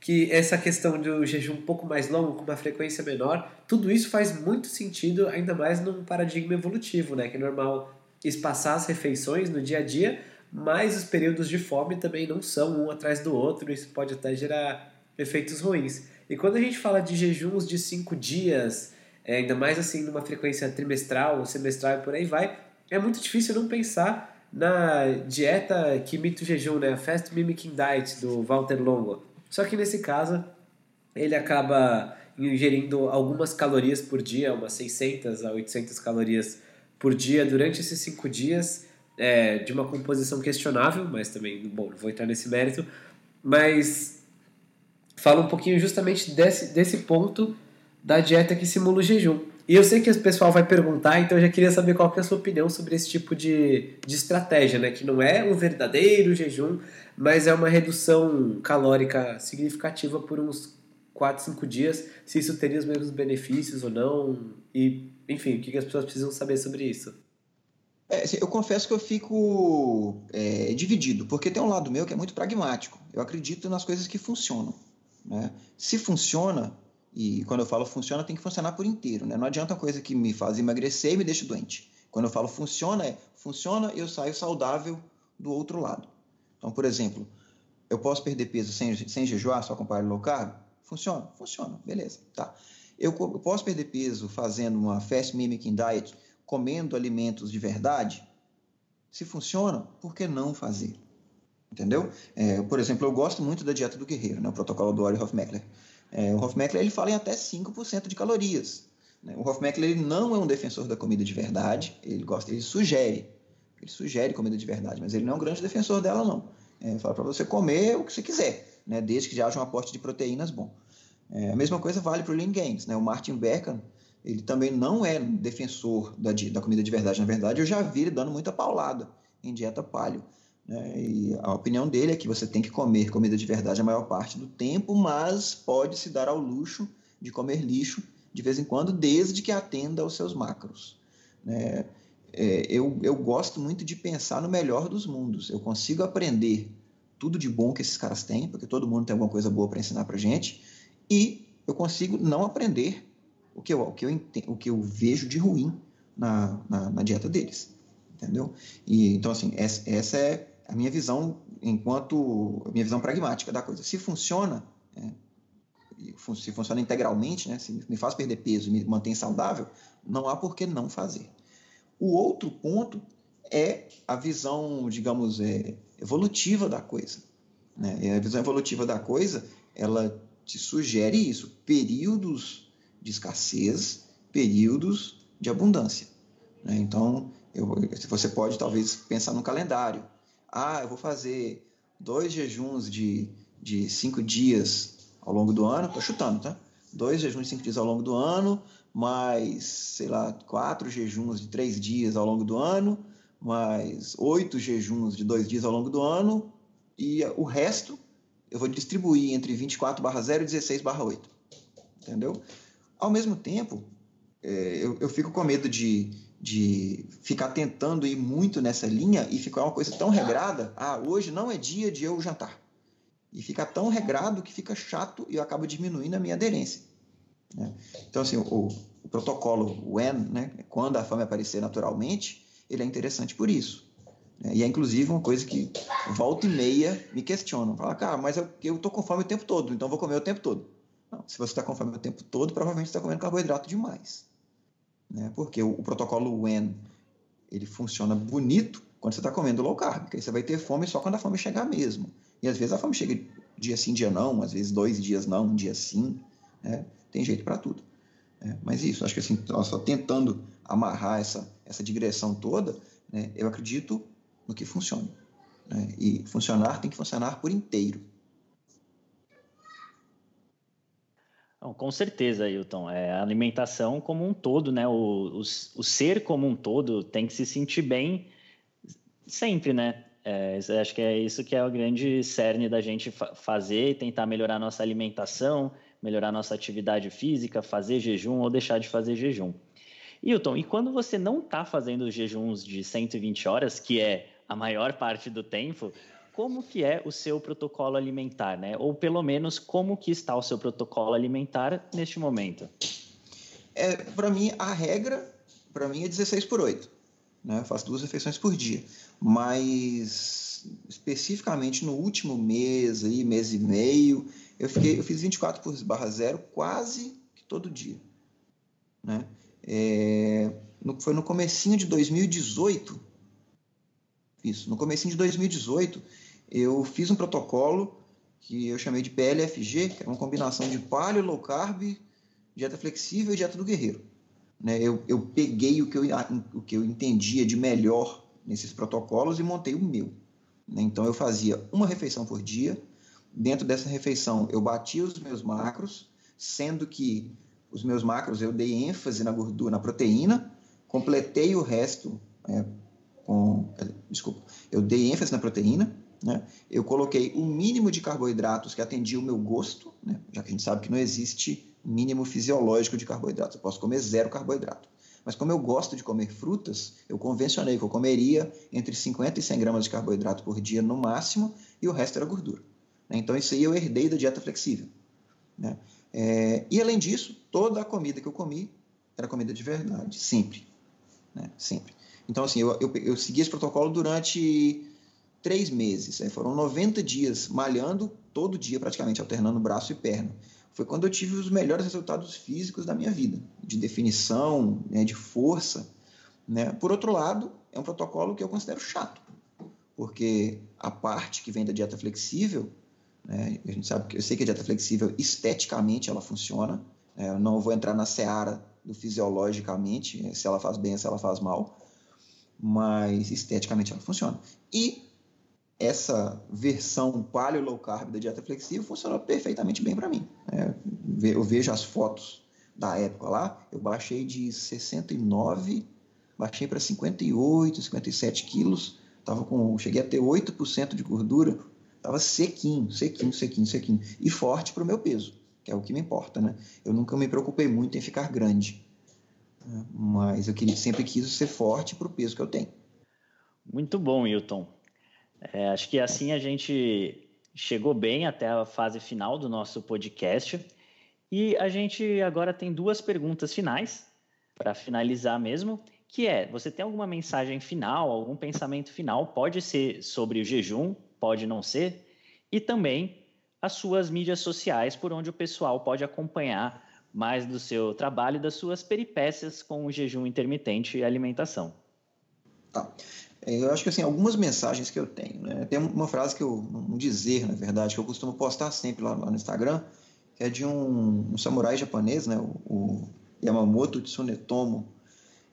que essa questão do jejum um pouco mais longo, com uma frequência menor, tudo isso faz muito sentido, ainda mais num paradigma evolutivo, né? Que é normal espaçar as refeições no dia a dia, mas os períodos de fome também não são um atrás do outro, isso pode até gerar efeitos ruins. E quando a gente fala de jejuns de cinco dias, é, ainda mais assim numa frequência trimestral, semestral e por aí vai, é muito difícil não pensar na dieta que imita o jejum, né? Fast Mimicking Diet do Walter Longo só que nesse caso, ele acaba ingerindo algumas calorias por dia, umas 600 a 800 calorias por dia durante esses cinco dias, é, de uma composição questionável, mas também, bom, não vou entrar nesse mérito, mas fala um pouquinho justamente desse, desse ponto da dieta que simula o jejum. E eu sei que o pessoal vai perguntar, então eu já queria saber qual que é a sua opinião sobre esse tipo de, de estratégia, né? Que não é um verdadeiro jejum, mas é uma redução calórica significativa por uns 4, 5 dias, se isso teria os mesmos benefícios ou não, e enfim, o que as pessoas precisam saber sobre isso. É, assim, eu confesso que eu fico é, dividido, porque tem um lado meu que é muito pragmático. Eu acredito nas coisas que funcionam. Né? Se funciona, e quando eu falo funciona, tem que funcionar por inteiro. Né? Não adianta uma coisa que me faz emagrecer e me deixa doente. Quando eu falo funciona, é funciona e eu saio saudável do outro lado. Então, por exemplo, eu posso perder peso sem, sem jejuar, só com paleo low carb? Funciona? Funciona, beleza, tá. Eu, eu posso perder peso fazendo uma fast mimicking diet, comendo alimentos de verdade? Se funciona, por que não fazer? Entendeu? É, por exemplo, eu gosto muito da dieta do guerreiro, né, o protocolo do Ori Hofmeckler. É, o Hofmeckler ele fala em até 5% de calorias. Né? O Hofmeckler ele não é um defensor da comida de verdade, ele gosta, ele sugere ele sugere comida de verdade, mas ele não é um grande defensor dela, não. É, fala para você comer o que você quiser, né? desde que já haja um aporte de proteínas bom. É, a mesma coisa vale para o Lean Gains. Né? O Martin Beckman, ele também não é defensor da, da comida de verdade. Na verdade, eu já vi ele dando muita paulada em dieta paleo. Né? E a opinião dele é que você tem que comer comida de verdade a maior parte do tempo, mas pode se dar ao luxo de comer lixo de vez em quando, desde que atenda aos seus macros. Né? é, eu, eu gosto muito de pensar no melhor dos mundos. Eu consigo aprender tudo de bom que esses caras têm, porque todo mundo tem alguma coisa boa para ensinar para gente, e eu consigo não aprender o que eu, o que eu, o que eu vejo de ruim na, na, na dieta deles, entendeu? E, então, assim, essa, essa é a minha visão enquanto, minha visão pragmática da coisa. Se funciona, é, se funciona integralmente, né, se me faz perder peso me mantém saudável, não há por que não fazer. O outro ponto é a visão, digamos, é, evolutiva da coisa. Né? E a visão evolutiva da coisa, ela te sugere isso, períodos de escassez, períodos de abundância. Né? Então, eu, você pode talvez pensar no calendário. Ah, eu vou fazer dois jejuns de, de cinco dias ao longo do ano, estou chutando, tá? Dois jejuns de cinco dias ao longo do ano, mais, sei lá, quatro jejuns de três dias ao longo do ano, mais oito jejuns de dois dias ao longo do ano, e o resto eu vou distribuir entre 24 barra 0 e 16 barra 8. Entendeu? Ao mesmo tempo, é, eu, eu fico com medo de, de ficar tentando ir muito nessa linha e ficar uma coisa tão regrada. Ah, hoje não é dia de eu jantar. E fica tão regrado que fica chato e eu acabo diminuindo a minha aderência. Né? Então, assim, o, o protocolo WHEN, né, quando a fome aparecer naturalmente, ele é interessante por isso. Né? E é inclusive uma coisa que volta e meia me questionam. Fala, cara, mas eu, eu tô com fome o tempo todo, então vou comer o tempo todo. Não, se você está com fome o tempo todo, provavelmente está comendo carboidrato demais. Né? Porque o, o protocolo WHEN, ele funciona bonito quando você está comendo low carb, porque aí você vai ter fome só quando a fome chegar mesmo. E às vezes a fome chega dia sim, dia não, às vezes dois dias não, um dia sim. Né? Tem jeito para tudo. É, mas isso, acho que assim, só tentando amarrar essa, essa digressão toda, né, eu acredito no que funciona. Né? E funcionar tem que funcionar por inteiro. Não, com certeza, Ailton. É, a alimentação como um todo, né? O, o, o, ser como um todo tem que se sentir bem sempre, né? É, acho que é isso que é o grande cerne da gente fa fazer tentar melhorar nossa alimentação, melhorar nossa atividade física, fazer jejum ou deixar de fazer jejum. Hilton, e quando você não está fazendo jejuns de 120 horas, que é a maior parte do tempo, como que é o seu protocolo alimentar, né? Ou pelo menos como que está o seu protocolo alimentar neste momento? É, para mim a regra para mim é 16 por 8, né? Eu faço duas refeições por dia, mas especificamente no último mês aí, mês e meio, eu fiquei eu fiz 24 por barra zero quase que todo dia, né? É, no, foi no comecinho de 2018 isso. No começo de 2018, eu fiz um protocolo que eu chamei de PLFG, que é uma combinação de paleo, low carb, dieta flexível e dieta do guerreiro. Né? Eu, eu peguei o que eu, o que eu entendia de melhor nesses protocolos e montei o meu. Né? Então, eu fazia uma refeição por dia. Dentro dessa refeição, eu batia os meus macros, sendo que os meus macros eu dei ênfase na gordura, na proteína, completei o resto é, com. Desculpa, eu dei ênfase na proteína, né? Eu coloquei o mínimo de carboidratos que atendia o meu gosto, né? já que a gente sabe que não existe mínimo fisiológico de carboidratos. Eu posso comer zero carboidrato. Mas como eu gosto de comer frutas, eu convencionei que eu comeria entre 50 e 100 gramas de carboidrato por dia no máximo e o resto era gordura. Né? Então isso aí eu herdei da dieta flexível. Né? É, e além disso, toda a comida que eu comi era comida de verdade, sempre. Né? Sempre. Então, assim, eu, eu, eu segui esse protocolo durante três meses. Né? Foram 90 dias malhando todo dia, praticamente, alternando braço e perna. Foi quando eu tive os melhores resultados físicos da minha vida, de definição, né, de força. Né? Por outro lado, é um protocolo que eu considero chato, porque a parte que vem da dieta flexível, né, a gente sabe que eu sei que a dieta flexível esteticamente ela funciona. Né? Eu não vou entrar na seara do fisiologicamente, se ela faz bem, se ela faz mal mas esteticamente ela funciona. E essa versão paleo low carb da dieta flexível funcionou perfeitamente bem para mim. É, eu vejo as fotos da época lá, eu baixei de 69, baixei para 58, 57 quilos, tava com, cheguei a ter 8% de gordura, tava sequinho, sequinho, sequinho, sequinho, e forte para o meu peso, que é o que me importa, né? Eu nunca me preocupei muito em ficar grande. Mas eu queria, sempre quis ser forte para o peso que eu tenho. Muito bom, Hilton. É, acho que assim a gente chegou bem até a fase final do nosso podcast. E a gente agora tem duas perguntas finais para finalizar mesmo, que é: você tem alguma mensagem final, algum pensamento final? Pode ser sobre o jejum, pode não ser, e também as suas mídias sociais, por onde o pessoal pode acompanhar mais do seu trabalho e das suas peripécias com o jejum intermitente e alimentação. Tá. É, eu acho que assim, algumas mensagens que eu tenho, né? Tem uma frase que eu, um dizer, na verdade, que eu costumo postar sempre lá, lá no Instagram, que é de um, um samurai japonês, né? O, o, Yamamoto Tsunetomo.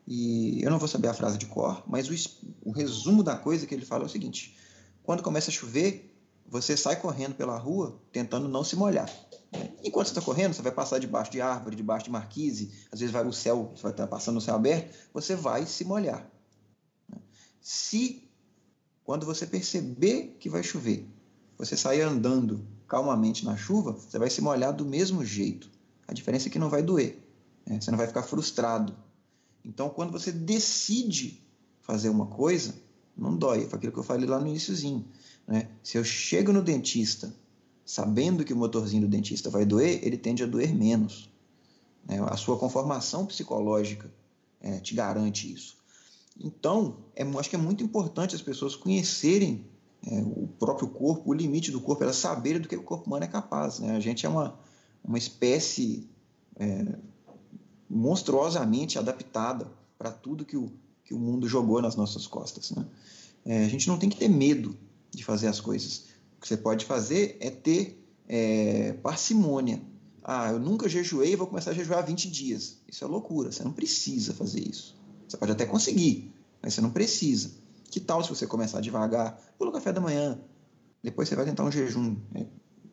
E eu não vou saber a frase de cor, mas o, o resumo da coisa que ele fala é o seguinte: quando começa a chover, você sai correndo pela rua tentando não se molhar. Né? Enquanto você está correndo, você vai passar debaixo de árvore, debaixo de marquise, às vezes vai o céu, você vai estar passando no céu aberto, você vai se molhar. Se, quando você perceber que vai chover, você sair andando calmamente na chuva, você vai se molhar do mesmo jeito. A diferença é que não vai doer. Né? Você não vai ficar frustrado. Então, quando você decide fazer uma coisa, não dói. Foi aquilo que eu falei lá no iníciozinho. Né? Se eu chego no dentista sabendo que o motorzinho do dentista vai doer, ele tende a doer menos. Né? A sua conformação psicológica é, te garante isso. Então, é, acho que é muito importante as pessoas conhecerem é, o próprio corpo, o limite do corpo, elas saberem do que o corpo humano é capaz. Né? A gente é uma, uma espécie é, monstruosamente adaptada para tudo que o, que o mundo jogou nas nossas costas. Né? É, a gente não tem que ter medo de fazer as coisas. O que você pode fazer é ter é, parcimônia. Ah, eu nunca jejuei, vou começar a jejuar 20 dias. Isso é loucura, você não precisa fazer isso. Você pode até conseguir, mas você não precisa. Que tal se você começar devagar pelo café da manhã? Depois você vai tentar um jejum, né?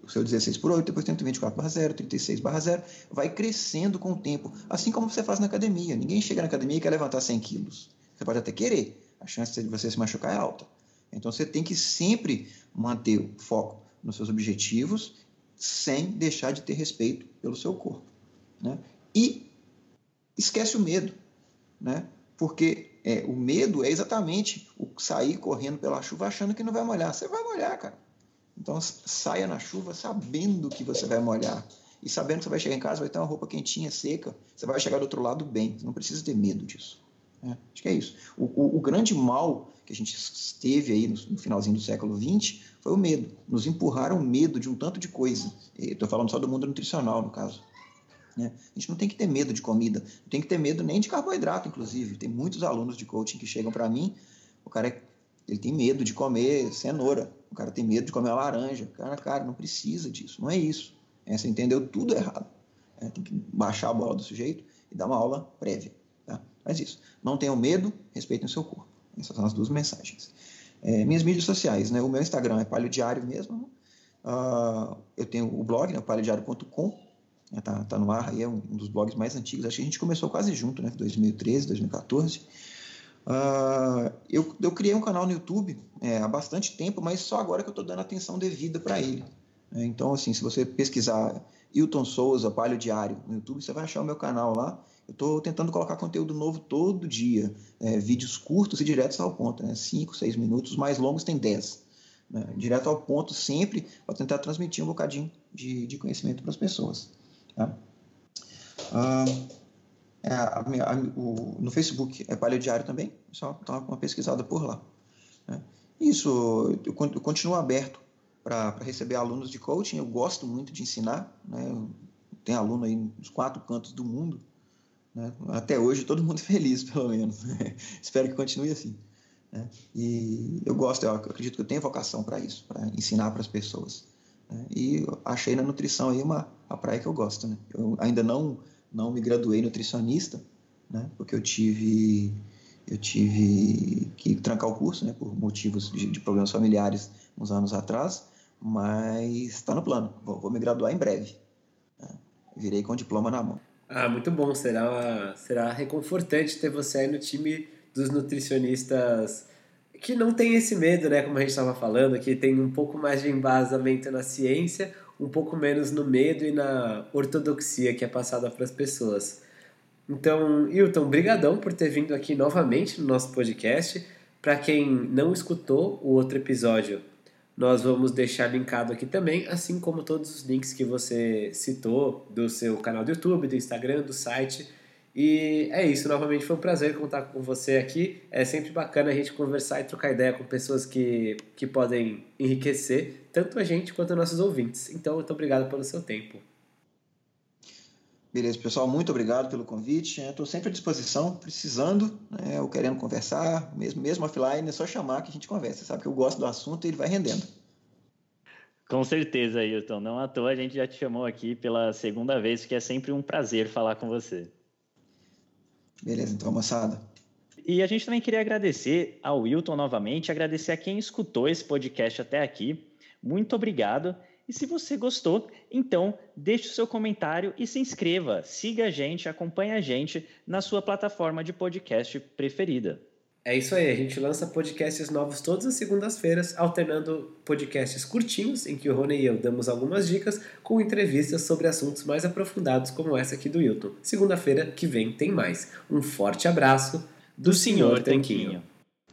o seu 16 por 8, depois tenta 24 barra 0, 36 barra 0, vai crescendo com o tempo, assim como você faz na academia. Ninguém chega na academia e quer levantar 100 quilos. Você pode até querer, a chance de você se machucar é alta. Então você tem que sempre manter o foco nos seus objetivos, sem deixar de ter respeito pelo seu corpo. Né? E esquece o medo. Né? Porque é, o medo é exatamente o sair correndo pela chuva achando que não vai molhar. Você vai molhar, cara. Então saia na chuva sabendo que você vai molhar. E sabendo que você vai chegar em casa, vai ter uma roupa quentinha, seca. Você vai chegar do outro lado bem. Você não precisa ter medo disso. Né? Acho que é isso. O, o, o, grande mal que a gente teve aí no, no, finalzinho do século XX foi o medo. Nos empurraram medo de um tanto de coisa. Estou falando só do mundo nutricional, no caso. Né? A gente não tem que ter medo de comida, não tem que ter medo nem de carboidrato, inclusive. Tem muitos alunos de coaching que chegam para mim, o cara é, ele tem medo de comer cenoura, o cara tem medo de comer laranja. Cara, cara, não precisa disso, não é isso. É, você entendeu tudo errado. É, tem que baixar a bola do sujeito e dar uma aula prévia. Tá? Mas isso. Não tenham medo, respeitem o seu corpo. Essas são as duas mensagens. É, minhas mídias sociais, né? O meu Instagram é palio diário mesmo. Uh, eu tenho o blog, né? paliodiário.com né, tá, tá no ar aí, é um, dos blogs mais antigos. Acho que a gente começou quase junto, né? 2013, 2014. Uh, eu, eu criei um canal no YouTube é, há bastante tempo, mas só agora que eu estou dando atenção devida para ele. É, então, assim, se você pesquisar Hilton Souza, Palio Diário no YouTube, você vai achar o meu canal lá. Eu estou tentando colocar conteúdo novo todo dia, é, vídeos curtos e diretos ao ponto, né? 5, 6 minutos, os mais longos tem 10. Né? Direto ao ponto sempre, para tentar transmitir um bocadinho de, de conhecimento para as pessoas. Ah, é, a, a, o, no Facebook é Palio Diário também, só dar uma pesquisada por lá. Né? Isso, eu, eu continuo aberto para receber alunos de coaching, eu gosto muito de ensinar, né? tem aluno aí nos quatro cantos do mundo, né? até hoje todo mundo feliz, pelo menos. Espero que continue assim. Né? E eu gosto, eu acredito que eu tenho vocação para isso, para ensinar para as pessoas. Né? E achei na nutrição aí uma a praia que eu gosto. Né? Eu ainda não, não me graduei nutricionista, né? porque eu tive, eu tive que trancar o curso né? por motivos de, de problemas familiares uns anos atrás, mas está no plano. Vou, vou, me graduar em breve. Né? Virei com o diploma na mão. Ah, muito bom. Será, será reconfortante ter você aí no time dos nutricionistas que não tem esse medo, né, como a gente estava falando, que tem um pouco mais de embasamento na ciência, um pouco menos no medo e na ortodoxia que é passada para as pessoas. Então, Hilton, brigadão por ter vindo aqui novamente no nosso podcast. Para quem não escutou o outro episódio, nós vamos deixar linkado aqui também, assim como todos os links que você citou do seu canal do YouTube, do Instagram, do site. E é isso, novamente foi um prazer contar com você aqui. É sempre bacana a gente conversar e trocar ideia com pessoas que, que podem enriquecer tanto a gente quanto nossos ouvintes. Então, muito obrigado pelo seu tempo. Beleza, pessoal, muito obrigado pelo convite. Estou sempre à disposição, precisando, né, ou querendo conversar, mesmo, mesmo offline, é só chamar que a gente conversa. Sabe que eu gosto do assunto e ele vai rendendo. Com certeza, Ailton. Não à toa a gente já te chamou aqui pela segunda vez, que é sempre um prazer falar com você. Beleza, então, moçada. E a gente também queria agradecer ao Wilton novamente, agradecer a quem escutou esse podcast até aqui. Muito obrigado. E se você gostou, então deixe o seu comentário e se inscreva. Siga a gente, acompanhe a gente na sua plataforma de podcast preferida. É isso aí, a gente lança podcasts novos todas as segundas-feiras, alternando podcasts curtinhos, em que o Rony e eu damos algumas dicas, com entrevistas sobre assuntos mais aprofundados, como essa aqui do Hilton. Segunda-feira que vem tem mais. Um forte abraço do, do Senhor Tanquinho. Tanquinho.